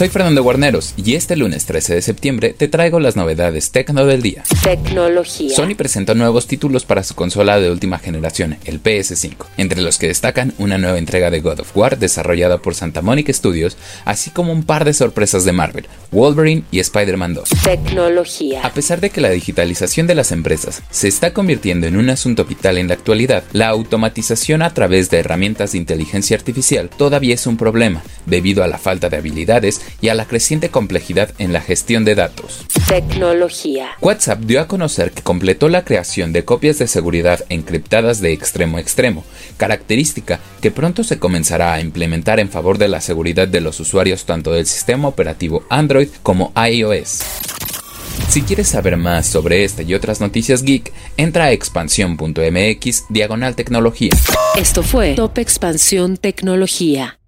Soy Fernando Guarneros y este lunes 13 de septiembre te traigo las novedades tecno del día. Tecnología. Sony presentó nuevos títulos para su consola de última generación, el PS5, entre los que destacan una nueva entrega de God of War desarrollada por Santa Monica Studios, así como un par de sorpresas de Marvel, Wolverine y Spider-Man 2. Tecnología. A pesar de que la digitalización de las empresas se está convirtiendo en un asunto vital en la actualidad, la automatización a través de herramientas de inteligencia artificial todavía es un problema, debido a la falta de habilidades y a la creciente complejidad en la gestión de datos. Tecnología. WhatsApp dio a conocer que completó la creación de copias de seguridad encriptadas de extremo a extremo, característica que pronto se comenzará a implementar en favor de la seguridad de los usuarios tanto del sistema operativo Android como iOS. Si quieres saber más sobre esta y otras noticias geek, entra a expansión.mx diagonal tecnología. Esto fue Top Expansión Tecnología.